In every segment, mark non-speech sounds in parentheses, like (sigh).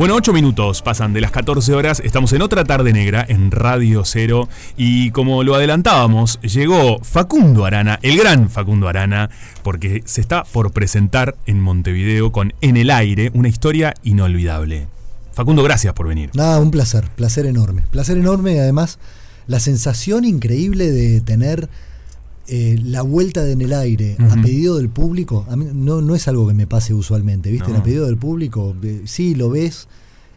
Bueno, ocho minutos pasan de las 14 horas. Estamos en otra tarde negra en Radio Cero. Y como lo adelantábamos, llegó Facundo Arana, el gran Facundo Arana, porque se está por presentar en Montevideo con En el Aire una historia inolvidable. Facundo, gracias por venir. Nada, un placer, placer enorme. Placer enorme y además la sensación increíble de tener eh, la vuelta de en el aire a pedido del público, a mí no, no es algo que me pase usualmente, ¿viste? A pedido del público, eh, sí, lo ves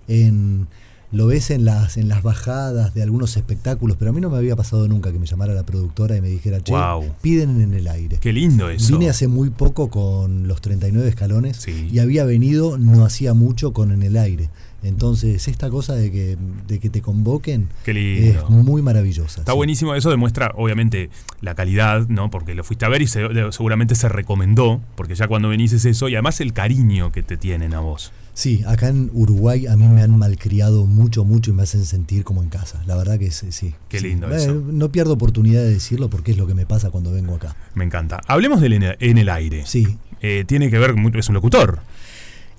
en lo ves en las, en las bajadas de algunos espectáculos, pero a mí no me había pasado nunca que me llamara la productora y me dijera, che, piden en el aire. Qué lindo eso. Vine hace muy poco con los 39 escalones y había venido no hacía mucho con en el aire. Entonces, esta cosa de que, de que te convoquen es muy maravillosa. Está buenísimo, eso demuestra obviamente la calidad, ¿no? Porque lo fuiste a ver y seguramente se recomendó, porque ya cuando venís es eso, y además el cariño que te tienen a vos. Sí, acá en Uruguay a mí me han malcriado mucho, mucho y me hacen sentir como en casa. La verdad que sí. Qué lindo eso. No pierdo oportunidad de decirlo porque es lo que me pasa cuando vengo acá. Me encanta. Hablemos del En el Aire. Sí. Eh, tiene que ver, es un locutor.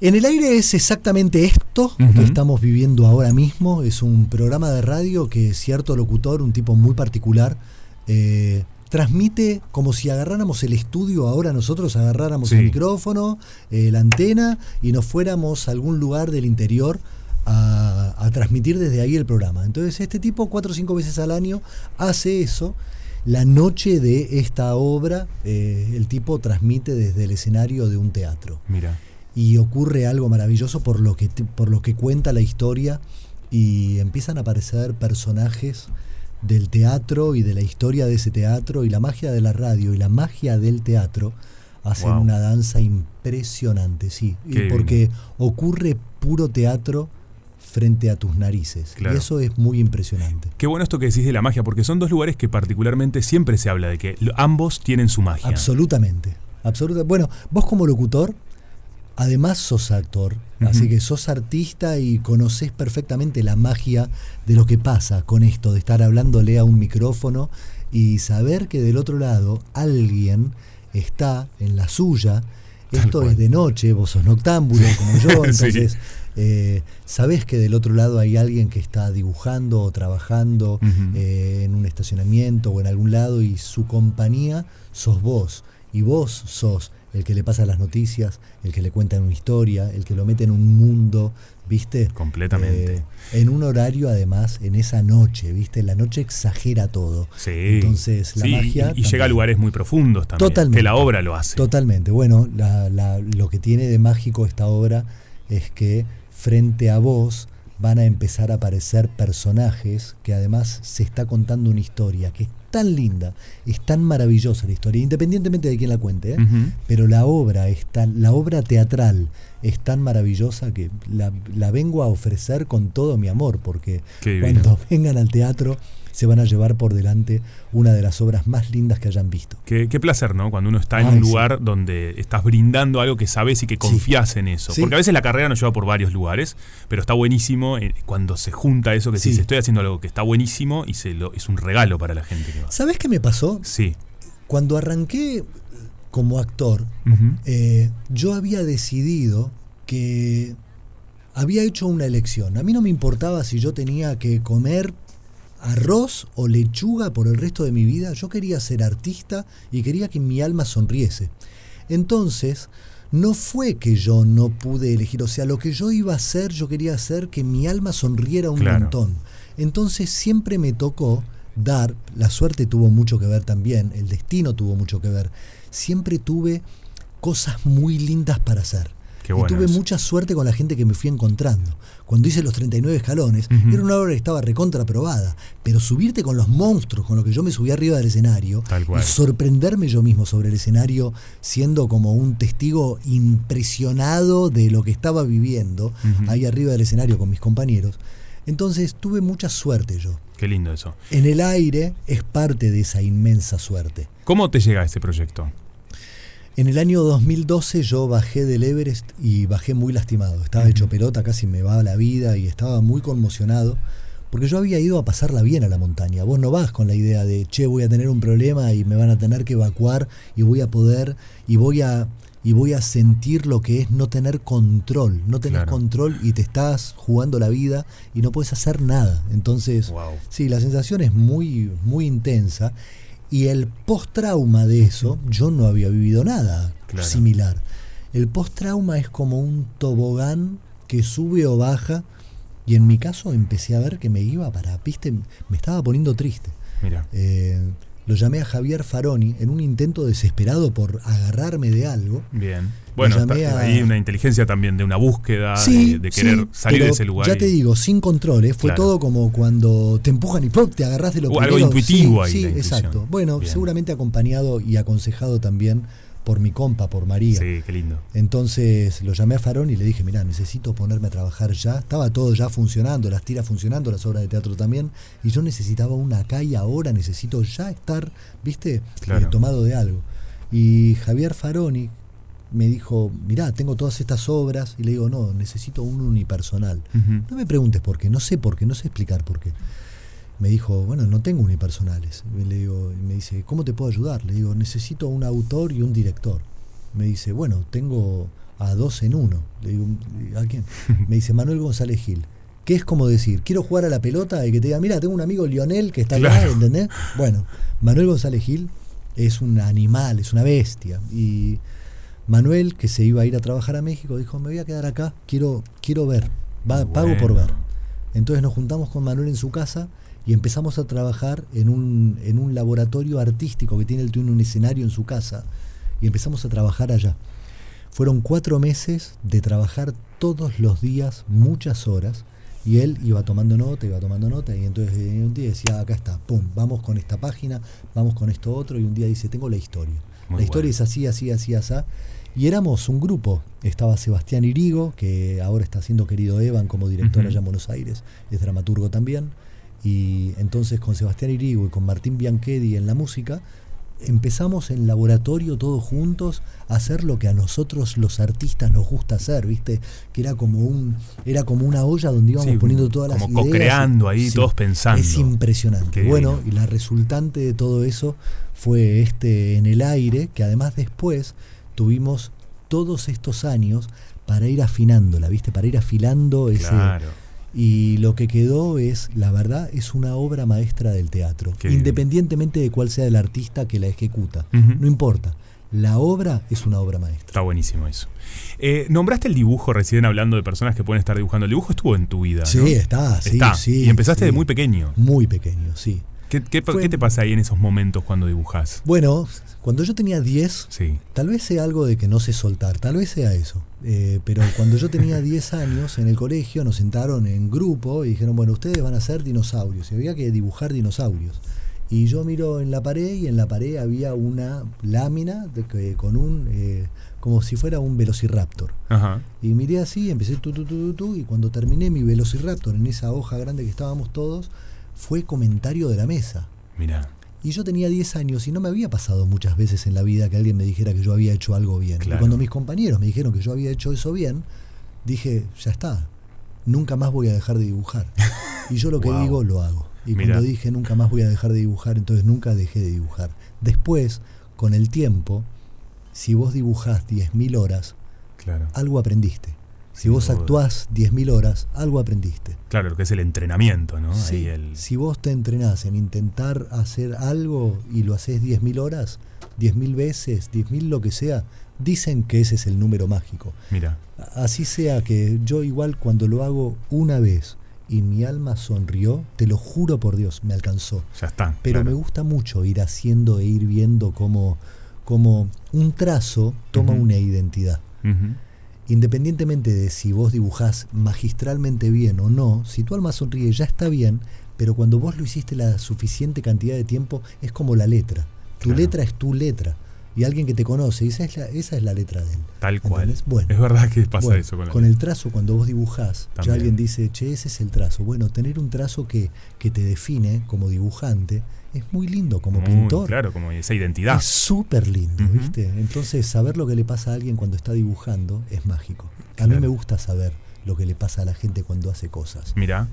En el aire es exactamente esto que estamos viviendo ahora mismo. Es un programa de radio que cierto locutor, un tipo muy particular, eh, transmite como si agarráramos el estudio, ahora nosotros agarráramos el micrófono, eh, la antena y nos fuéramos a algún lugar del interior a, transmitir desde ahí el programa. Entonces este tipo cuatro o cinco veces al año hace eso. La noche de esta obra, eh, el tipo transmite desde el escenario de un teatro. Mira y ocurre algo maravilloso por lo que, por lo que cuenta la historia y empiezan a aparecer personajes del teatro y de la historia de ese teatro y la magia de la radio y la magia del teatro hacen una danza impresionante, sí, porque ocurre puro teatro frente a tus narices. Y eso es muy impresionante. Qué bueno esto que decís de la magia, porque son dos lugares que particularmente siempre se habla de que ambos tienen su magia. Absolutamente. Absolutamente. Bueno, vos como locutor Además sos actor, así que sos artista y conoces perfectamente la magia de lo que pasa con esto, de estar hablándole a un micrófono y saber que del otro lado alguien está en la suya. Esto es de noche, vos sos noctámbulo como yo, (laughs) entonces eh, sabés que del otro lado hay alguien que está dibujando o trabajando eh, en un estacionamiento o en algún lado y su compañía sos vos y vos sos el que le pasa las noticias, el que le cuenta una historia, el que lo mete en un mundo, ¿viste? Completamente. Eh, en un horario, además, en esa noche, ¿viste? La noche exagera todo. Sí. Entonces, la magia. Y, llega a lugares muy profundos también. Totalmente. Que la obra lo hace. Totalmente. Bueno, lo que tiene de mágico esta obra es que frente a vos van a empezar a aparecer personajes que además se está contando una historia que es tan linda, es tan maravillosa la historia, independientemente de quién la cuente, ¿eh? pero la obra, es la obra teatral es tan maravillosa que la, la, vengo a ofrecer con todo mi amor, porque cuando (laughs) vengan al teatro se van a llevar por delante una de las obras más lindas que hayan visto. Qué, placer, ¿no? Cuando uno está en un lugar donde estás brindando algo que sabes y que confías en eso. Porque a veces la carrera nos lleva por varios lugares, pero está buenísimo eh, cuando se junta eso que dices, estoy haciendo algo que está buenísimo y se lo, es un regalo para la gente. ¿Sabes qué me pasó? Sí. Cuando arranqué como actor, eh, yo había decidido que había hecho una elección. A mí no me importaba si yo tenía que comer arroz o lechuga por el resto de mi vida, yo quería ser artista y quería que mi alma sonriese. Entonces, no fue que yo no pude elegir, o sea, lo que yo iba a hacer, yo quería hacer que mi alma sonriera un montón. Entonces siempre me tocó dar, la suerte tuvo mucho que ver también, el destino tuvo mucho que ver, siempre tuve cosas muy lindas para hacer y tuve mucha suerte con la gente que me fui encontrando. Cuando hice los 39 escalones, era una obra que estaba recontraprobada, pero subirte con los monstruos, con lo que yo me subí arriba del escenario, y sorprenderme yo mismo sobre el escenario, siendo como un testigo impresionado de lo que estaba viviendo ahí arriba del escenario con mis compañeros. Entonces tuve mucha suerte yo. Qué lindo eso. En el aire es parte de esa inmensa suerte. ¿Cómo te llega este proyecto? En el año 2012 yo bajé del Everest y bajé muy lastimado. Estaba hecho pelota, casi me va la vida y estaba muy conmocionado porque yo había ido a pasarla bien a la montaña. Vos no vas con la idea de, che, voy a tener un problema y me van a tener que evacuar y voy a poder y voy a y voy a sentir lo que es no tener control. No tener control y te estás jugando la vida y no puedes hacer nada. Entonces, sí, la sensación es muy, muy intensa. Y el post-trauma de eso, yo no había vivido nada similar. El post-trauma es como un tobogán que sube o baja. Y en mi caso empecé a ver que me iba para, viste, me estaba poniendo triste. Mira. Eh, lo llamé a Javier Faroni en un intento desesperado por agarrarme de algo. Bien. Bueno, hay una inteligencia también de una búsqueda, de, querer salir de ese lugar. Ya te digo, sin controles, fue todo como cuando te empujan y ¡pop! te agarras de lo que Algo intuitivo ahí. Sí, exacto. Bueno, seguramente acompañado y aconsejado también por mi compa, por María. Sí, qué lindo. Entonces lo llamé a Farón y le dije, mira, necesito ponerme a trabajar ya. Estaba todo ya funcionando, las tiras funcionando, las obras de teatro también. Y yo necesitaba una acá y ahora necesito ya estar, viste, eh, tomado de algo. Y Javier Faroni me dijo, mirá, tengo todas estas obras. Y le digo, no, necesito un unipersonal. No me preguntes por qué, no sé por qué, no sé explicar por qué me dijo, bueno, no tengo unipersonales. Y le digo, me dice, ¿cómo te puedo ayudar? Le digo, necesito un autor y un director. Me dice, bueno, tengo a dos en uno. Le digo, ¿a quién? (laughs) Me dice, Manuel González Gil. ¿Qué es como decir? Quiero jugar a la pelota y que te diga, mira, tengo un amigo Lionel que está acá, ¿entendés? Bueno, Manuel González Gil es un animal, es una bestia. Y Manuel, que se iba a ir a trabajar a México, dijo, me voy a quedar acá, quiero, quiero ver, pago por ver. Entonces nos juntamos con Manuel en su casa y empezamos a trabajar en un, en un laboratorio artístico que tiene el tiene un escenario en su casa y empezamos a trabajar allá. Fueron cuatro meses de trabajar todos los días, muchas horas, y él iba tomando nota, iba tomando nota, y entonces eh, un día decía, acá está, pum, vamos con esta página, vamos con esto otro, y un día dice, tengo la historia. La historia es así, así, así, así. Y éramos un grupo. Estaba Sebastián Irigo, que ahora está siendo querido Evan como director allá en Buenos Aires, es dramaturgo también. Y entonces con Sebastián Irigo y con Martín Bianchedi en la música, empezamos en laboratorio todos juntos a hacer lo que a nosotros los artistas nos gusta hacer, ¿viste? Que era como un era como una olla donde íbamos poniendo todas las ideas. Como co-creando ahí, todos pensando. Es impresionante. bueno, y la resultante de todo eso fue este en el aire, que además después tuvimos todos estos años para ir afinándola, ¿viste? Para ir afilando ese y lo que quedó es, la verdad, es una obra maestra del teatro, independientemente de cuál sea el artista que la ejecuta. No importa. La obra es una obra maestra. Está buenísimo eso. Eh, nombraste el dibujo recién hablando de personas que pueden estar dibujando. El dibujo estuvo en tu vida. Sí, está, sí, sí. Y empezaste de muy pequeño. Muy pequeño, sí. ¿Qué, qué, te pasa ahí en esos momentos cuando dibujas? Bueno, cuando yo tenía 10, tal vez sea algo de que no sé soltar, tal vez sea eso. Eh, pero cuando yo tenía 10 años en el colegio nos sentaron en grupo y dijeron, bueno, ustedes van a ser dinosaurios. Y había que dibujar dinosaurios. Y yo miro en la pared y en la pared había una lámina de, con un... Eh, como si fuera un velociraptor. Y miré así, empecé tu, tu, tu, tu, y cuando terminé mi velociraptor en esa hoja grande que estábamos todos, fue comentario de la mesa. Mira. Y yo tenía 10 años y no me había pasado muchas veces en la vida que alguien me dijera que yo había hecho algo bien. Y cuando mis compañeros me dijeron que yo había hecho eso bien, dije, ya está, nunca más voy a dejar de dibujar. (laughs) Y yo lo que digo, lo hago. Y cuando dije nunca más voy a dejar de dibujar, entonces nunca dejé de dibujar. Después, con el tiempo, si vos dibujás 10.000 horas, algo aprendiste. Si vos actuás 10.000 horas, algo aprendiste. Claro, lo que es el entrenamiento, ¿no? Si vos te entrenás en intentar hacer algo y lo haces 10.000 horas, 10.000 veces, 10.000 lo que sea, dicen que ese es el número mágico. Mira. Así sea que yo igual cuando lo hago una vez y mi alma sonrió, te lo juro por Dios, me alcanzó. Ya está. Pero me gusta mucho ir haciendo e ir viendo cómo, cómo un trazo toma una identidad independientemente de si vos dibujás magistralmente bien o no, si tu alma sonríe ya está bien, pero cuando vos lo hiciste la suficiente cantidad de tiempo, es como la letra. Tu letra es tu letra. Y alguien que te conoce, esa es la, esa es la letra de él. Tal cual. Bueno, es verdad que pasa eso con, con el trazo, cuando vos dibujás, ya alguien dice, che, ese es el trazo. Bueno, tener un trazo que, que te define como dibujante es muy lindo como pintor. Claro, como esa identidad. Es súper lindo, ¿viste? Entonces, saber lo que le pasa a alguien cuando está dibujando es mágico. A mí me gusta saber lo que le pasa a la gente cuando hace cosas. Mira.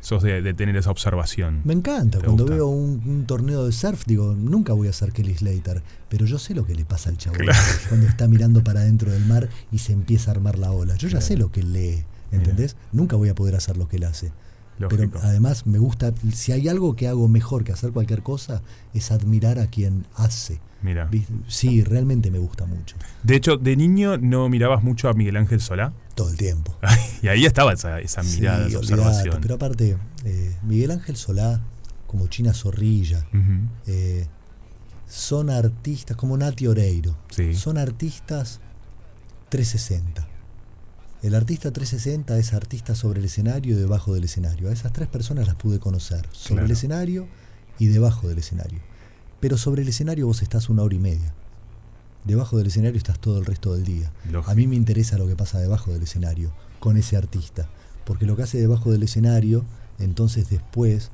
sos de, tener esa observación. Me encanta. Cuando veo un, torneo de surf, digo, nunca voy a ser Kelly Slater, pero yo sé lo que le pasa al chavo (laughs) cuando está mirando para adentro del mar y se empieza a armar la ola. Yo ya sé lo que lee, ¿entendés? Nunca voy a poder hacer lo que él hace. Pero además me gusta, si hay algo que hago mejor que hacer cualquier cosa, es admirar a quien hace. Mira. Sí, realmente me gusta mucho. De hecho, de niño no mirabas mucho a Miguel Ángel Solá. Todo el tiempo. (laughs) y ahí estaba esa, mirada, esa observación. pero aparte, eh, Miguel Ángel Solá, como China Zorrilla, eh, son artistas, como Nati Oreiro, son artistas 360. El artista 360 es artista sobre el escenario y debajo del escenario. A esas tres personas las pude conocer, sobre el escenario y debajo del escenario. Pero sobre el escenario vos estás una hora y media. Debajo del escenario estás todo el resto del día. A mí me interesa lo que pasa debajo del escenario con ese artista. Porque lo que hace debajo del escenario, entonces después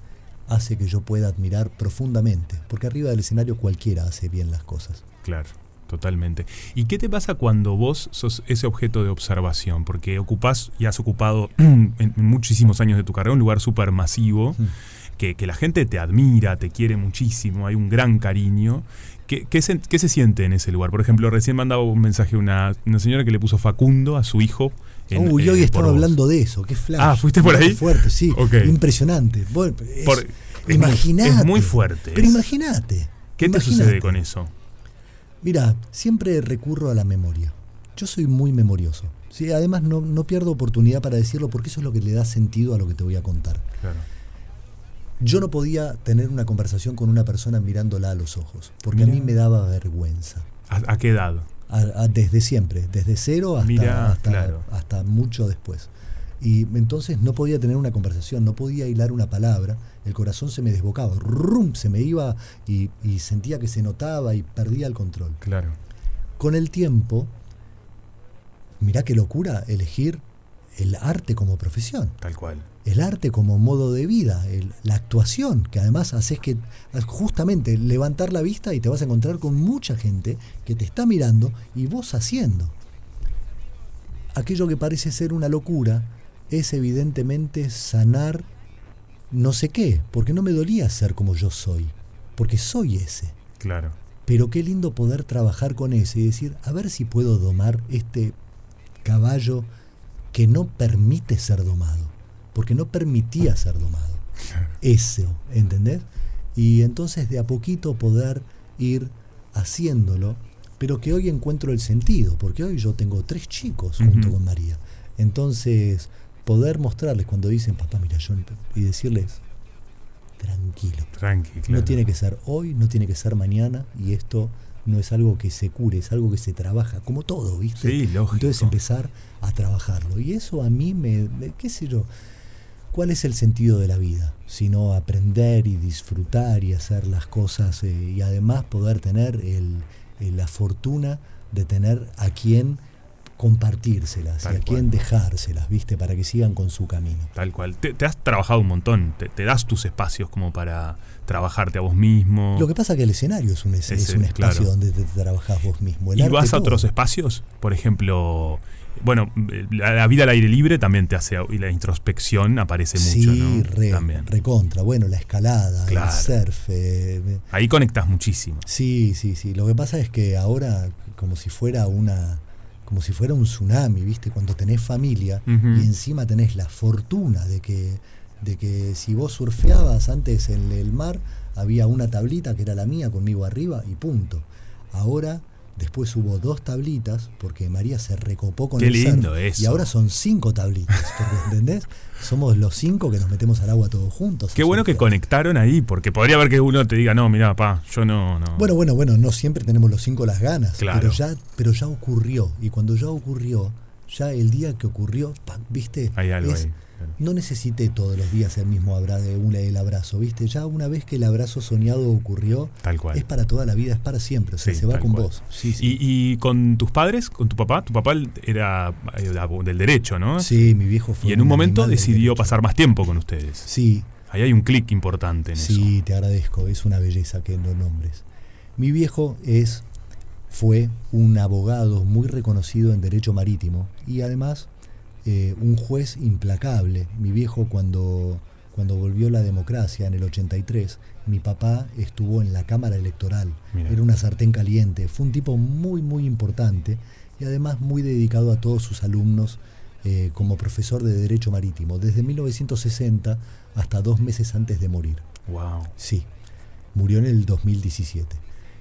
hace que yo pueda admirar profundamente. Porque arriba del escenario cualquiera hace bien las cosas. Claro. Totalmente. ¿Y qué te pasa cuando vos sos ese objeto de observación? Porque ocupás y has ocupado (clears throat) en muchísimos años de tu carrera un lugar súper masivo que, la gente te admira, te quiere muchísimo, hay un gran cariño. ¿Qué, se, se, siente en ese lugar? Por ejemplo, recién mandaba un mensaje una, una señora que le puso Facundo a su hijo. Uy, hoy eh, estaba hablando de eso, qué flash. Ah, ¿fuiste por ahí? Fuerte, sí. Impresionante. imagínate. Es muy fuerte. Pero imagínate. ¿Qué te sucede con eso? Mira, siempre recurro a la memoria. Yo soy muy memorioso. Sí, además no, no pierdo oportunidad para decirlo porque eso es lo que le da sentido a lo que te voy a contar. Claro. Yo no podía tener una conversación con una persona mirándola a los ojos, porque a mí me daba vergüenza. ¿A, qué edad? desde siempre, desde cero hasta, hasta, mucho después. Y entonces no podía tener una conversación, no podía hilar una palabra, el corazón se me desbocaba, rum, se me iba y, y, sentía que se notaba y perdía el control. Claro. Con el tiempo, mirá qué locura elegir el arte como profesión. Tal cual el arte como modo de vida, la actuación, que además haces que justamente levantar la vista y te vas a encontrar con mucha gente que te está mirando y vos haciendo. Aquello que parece ser una locura es evidentemente sanar no sé qué, porque no me dolía ser como yo soy, porque soy ese. Claro. Pero qué lindo poder trabajar con ese y decir, a ver si puedo domar este caballo que no permite ser domado porque no permitía ser domado. Eso, ¿entendés? Y entonces de a poquito poder ir haciéndolo, pero que hoy encuentro el sentido, porque hoy yo tengo tres chicos junto con María. Entonces, poder mostrarles cuando dicen, papá, mira, yo, y decirles, tranquilo. Tranquilo. No tiene que ser hoy, no tiene que ser mañana, y esto no es algo que se cure, es algo que se trabaja, como todo, ¿viste? Sí, lógico. Entonces empezar a trabajarlo. Y eso a mí me qué sé yo, ¿Cuál es el sentido de la vida? Sino aprender y disfrutar y hacer las cosas eh, y además poder tener la fortuna de tener a quien compartírselas y a quien dejárselas, ¿viste? Para que sigan con su camino. Tal cual. Te, has trabajado un montón, te, das tus espacios como para trabajarte a vos mismo. Lo que pasa es que el escenario es un, es, un espacio donde te, trabajás vos mismo. ¿Y vas a otros espacios? Por ejemplo, bueno, la, vida al aire libre también te hace, y la introspección aparece mucho, ¿no? Re, también. recontra. Bueno, la escalada, el surf. Eh, Ahí conectas muchísimo. Sí, sí, sí. Lo que pasa es que ahora, como si fuera una como si fuera un tsunami, ¿viste? Cuando tenés familia y encima tenés la fortuna de que, de que si vos surfeabas antes en el mar, había una tablita que era la mía conmigo arriba y punto. Ahora Después hubo dos tablitas, porque María se recopó con Qué el lindo eso. Y ahora son cinco tablitas, ¿entendés? Somos los cinco que nos metemos al agua todos juntos. Qué bueno que conectaron ahí, porque podría haber que uno te diga, no, mira, pa, yo no, no. Bueno, bueno, bueno, no siempre tenemos los cinco las ganas, claro. pero, ya, pero ya ocurrió. Y cuando ya ocurrió, ya el día que ocurrió, ¿viste? Hay algo ahí no necesité todos los días el mismo abrazo, el abrazo, ¿viste? Ya una vez que el abrazo soñado ocurrió, tal cual. es para toda la vida, es para siempre, o sea, se va con vos. ¿Y, con tus padres, con tu papá? Tu papá era del derecho, ¿no? Sí, mi viejo fue. Y en un, momento decidió pasar más tiempo con ustedes. Sí. Ahí hay un clic importante en eso. Sí, te agradezco, es una belleza que lo nombres. Mi viejo es, fue un abogado muy reconocido en derecho marítimo y además eh, un juez implacable. Mi viejo cuando, cuando volvió la democracia en el 83, mi papá estuvo en la Cámara Electoral. Era una sartén caliente. Fue un tipo muy, muy importante y además muy dedicado a todos sus alumnos eh, como profesor de Derecho Marítimo, desde 1960 hasta dos meses antes de morir. Wow. Sí, murió en el 2017.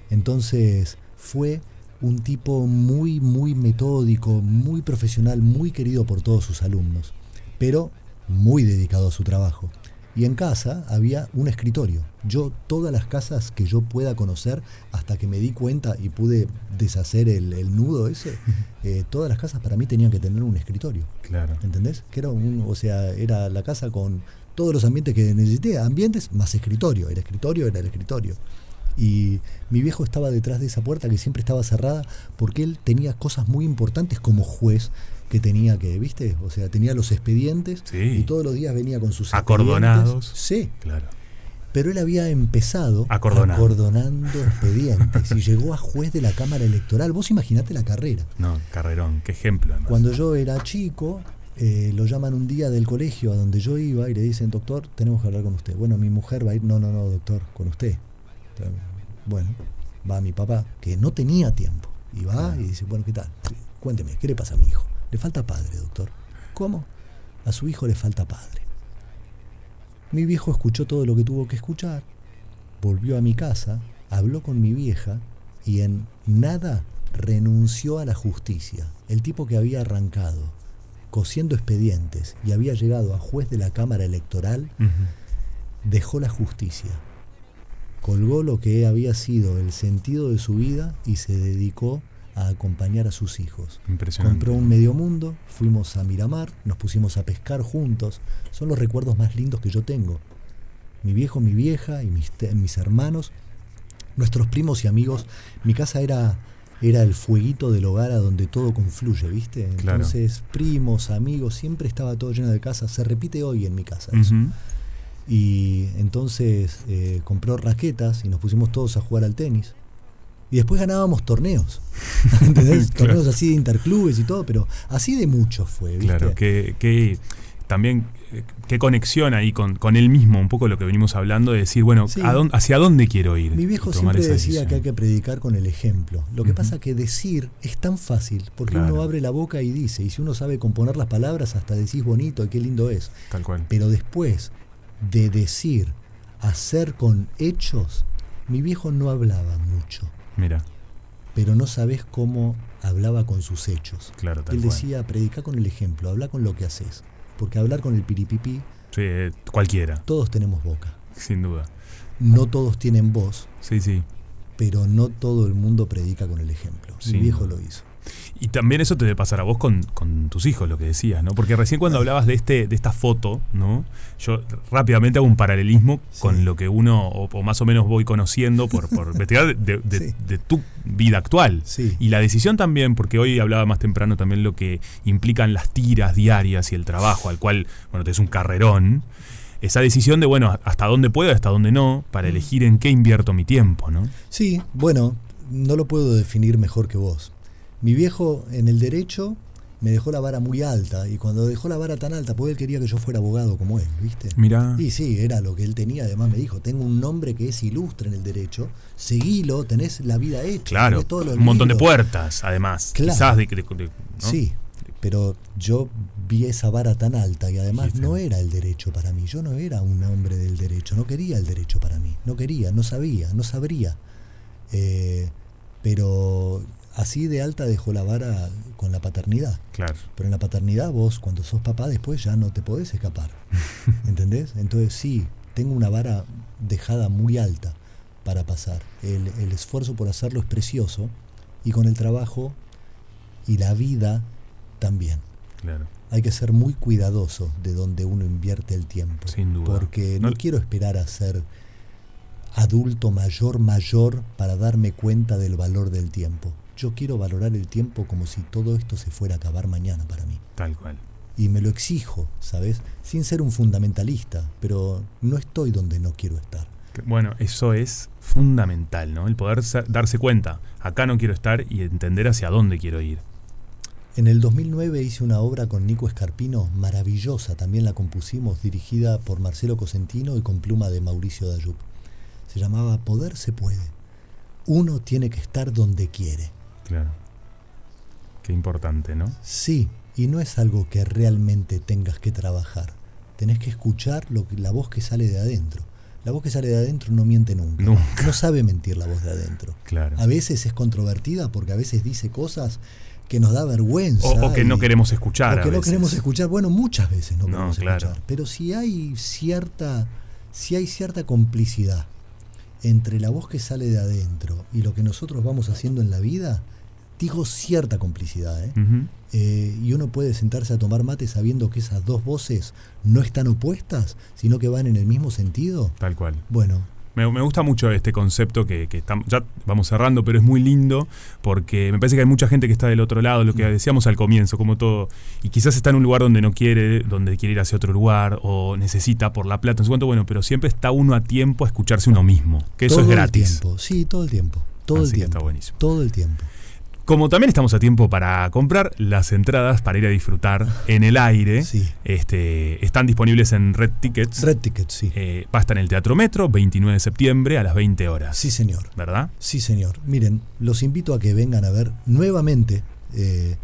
Entonces fue un tipo muy, muy metódico, muy profesional, muy querido por todos sus alumnos, pero muy dedicado a su trabajo. Y en casa había un escritorio. Yo, todas las casas que yo pueda conocer, hasta que me di cuenta y pude deshacer el, nudo ese, (laughs) eh, todas las casas para mí tenían que tener un escritorio. Claro. ¿Entendés? Que era un, o sea, era la casa con todos los ambientes que necesité, ambientes más escritorio. El escritorio era el escritorio. Y mi viejo estaba detrás de esa puerta que siempre estaba cerrada porque él tenía cosas muy importantes como juez que tenía que, ¿viste? O sea, tenía los expedientes y todos los días venía con sus acordonados. Sí. Claro. Pero él había empezado acordonando expedientes y llegó a juez de la Cámara Electoral. Vos imaginate la carrera. No, carrerón, qué ejemplo. Cuando yo era chico, eh, lo llaman un día del colegio a donde yo iba y le dicen, doctor, tenemos que hablar con usted. Bueno, mi mujer va a ir, no, no, no, doctor, con usted. Bueno, va mi papá, que no tenía tiempo, y va y dice, bueno, ¿qué tal? Cuénteme, ¿qué le pasa a mi hijo? Le falta padre, doctor. ¿Cómo? A su hijo le falta padre. Mi viejo escuchó todo lo que tuvo que escuchar, volvió a mi casa, habló con mi vieja y en nada renunció a la justicia. El tipo que había arrancado cosiendo expedientes y había llegado a juez de la Cámara Electoral, dejó la justicia, colgó lo que había sido el sentido de su vida y se dedicó a acompañar a sus hijos. Compró un medio mundo, fuimos a Miramar, nos pusimos a pescar juntos. Son los recuerdos más lindos que yo tengo. Mi viejo, mi vieja y mis, mis hermanos, nuestros primos y amigos. Mi casa era, era el fueguito del hogar a donde todo confluye, ¿viste? Entonces, primos, amigos, siempre estaba todo lleno de casa. Se repite hoy en mi casa eso. Y entonces eh, compró raquetas y nos pusimos todos a jugar al tenis. Y después ganábamos torneos. (laughs) ¿Entendés? (laughs) Torneos así de interclubes y todo, pero así de mucho fue. ¿viste? Claro, que, también eh, qué conexión ahí con, con él mismo, un poco lo que venimos hablando, de decir, bueno, ¿hacia dónde quiero ir? Mi viejo siempre decía que hay que predicar con el ejemplo. Lo que pasa que decir es tan fácil, porque uno abre la boca y dice, y si uno sabe componer las palabras, hasta decís bonito y qué lindo es. Tal cual. Pero después de decir, hacer con hechos, mi viejo no hablaba mucho. Mira. Pero no sabes cómo hablaba con sus hechos. Claro, Él decía, predica con el ejemplo, habla con lo que haces. Porque hablar con el piripipí. Sí, eh, cualquiera. Todos tenemos boca. Sin duda. No todos tienen voz. Sí, sí. Pero no todo el mundo predica con el ejemplo. Mi viejo lo hizo. Y también eso te debe pasar a vos con, tus hijos, lo que decías, ¿no? Porque recién cuando hablabas de este, de esta foto, ¿no? Yo rápidamente hago un paralelismo con lo que uno, o, más o menos voy conociendo por, por (laughs) investigar de, tu vida actual. Y la decisión también, porque hoy hablaba más temprano también lo que implican las tiras diarias y el trabajo, al cual, bueno, te es un carrerón. Esa decisión de, bueno, hasta dónde puedo, hasta dónde no, para mm. elegir en qué invierto mi tiempo, ¿no? Sí, bueno, no lo puedo definir mejor que vos. Mi viejo en el derecho me dejó la vara muy alta y cuando dejó la vara tan alta, pues él quería que yo fuera abogado como él, ¿viste? Mira. Y sí, era lo que él tenía. Además me dijo, tengo un nombre que es ilustre en el derecho, seguilo, tenés la vida hecha. Claro, un montón de puertas, además. Quizás de, Sí, pero yo vi esa vara tan alta y además no era el derecho para mí. Yo no era un hombre del derecho, no quería el derecho para mí. No quería, no sabía, no sabría. Eh, pero así de alta dejó la vara con la paternidad. Claro. Pero en la paternidad vos cuando sos papá después ya no te podés escapar. (laughs) ¿Entendés? Entonces sí, tengo una vara dejada muy alta para pasar. El, el, esfuerzo por hacerlo es precioso y con el trabajo y la vida también. Claro. Hay que ser muy cuidadoso de donde uno invierte el tiempo. Sin duda. Porque no, no quiero esperar a ser adulto mayor, mayor para darme cuenta del valor del tiempo yo quiero valorar el tiempo como si todo esto se fuera a acabar mañana para mí. Tal cual. Y me lo exijo, ¿sabes? Sin ser un fundamentalista, pero no estoy donde no quiero estar. Bueno, eso es fundamental, ¿no? El poder darse cuenta, acá no quiero estar y entender hacia dónde quiero ir. En el 2009 hice una obra con Nico Escarpino maravillosa, también la compusimos, dirigida por Marcelo Cosentino y con pluma de Mauricio Dayup. Se llamaba Poder se puede. Uno tiene que estar donde quiere. Claro. Qué importante, ¿no? Sí, y no es algo que realmente tengas que trabajar. Tenés que escuchar lo que, la voz que sale de adentro. La voz que sale de adentro no miente nunca. Nunca. No sabe mentir la voz de adentro. Claro. A veces es controvertida porque a veces dice cosas que nos da vergüenza. O, o que no queremos escuchar. o a que no queremos escuchar. Bueno, muchas veces no No, queremos claro. escuchar. Pero si hay cierta, si hay cierta complicidad entre la voz que sale de adentro y lo que nosotros vamos haciendo en la vida, digo cierta complicidad, ¿eh? Eh, y uno puede sentarse a tomar mate sabiendo que esas dos voces no están opuestas, sino que van en el mismo sentido. Tal cual. Bueno, Me, me gusta mucho este concepto que, que estamos, ya vamos cerrando, pero es muy lindo porque me parece que hay mucha gente que está del otro lado, lo que decíamos al comienzo, como todo, y quizás está en un lugar donde no quiere, donde quiere ir hacia otro lugar o necesita por la plata, no sé cuánto, bueno, pero siempre está uno a tiempo a escucharse uno mismo, que eso es el gratis. tiempo. Sí, todo el tiempo. Todo Así el tiempo. está buenísimo. Todo el tiempo. Como también estamos a tiempo para comprar las entradas para ir a disfrutar en el aire, Sí. este, están disponibles en Red Tickets. Red Ticket, sí. Eh, va a estar en el Teatro Metro, 29 de septiembre a las 20 horas. Sí, señor. ¿Verdad? Sí, señor. Miren, los invito a que vengan a ver nuevamente eh,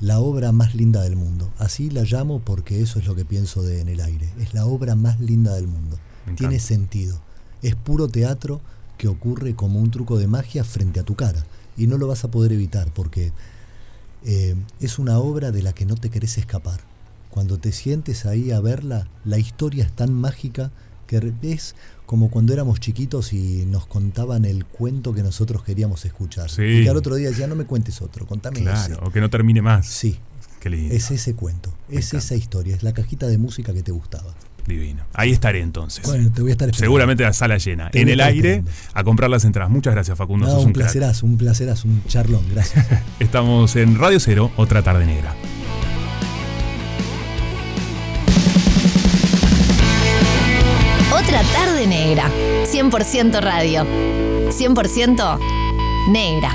la obra más linda del mundo. Así la llamo porque eso es lo que pienso de En el aire. Es la obra más linda del mundo. Tiene sentido. Es puro teatro que ocurre como un truco de magia frente a tu cara. Y no lo vas a poder evitar porque eh, es una obra de la que no te querés escapar. Cuando te sientes ahí a verla, la historia es tan mágica que es como cuando éramos chiquitos y nos contaban el cuento que nosotros queríamos escuchar. Sí. Y que al otro día decía, no me cuentes otro, contame Claro, ese. o que no termine más. Sí, Qué lindo. es ese cuento, Me es encanta. esa historia, es la cajita de música que te gustaba. Divino. Ahí estaré entonces. Bueno, te voy a estar esperando. Seguramente la sala llena. Te En el aire, esperando. a comprar las entradas. Muchas gracias, Facundo. No, sos un un placerazo, un placerazo, un charlón, gracias. (laughs) Estamos en Radio Cero, otra tarde negra. Otra tarde negra. 100% radio. 100% negra.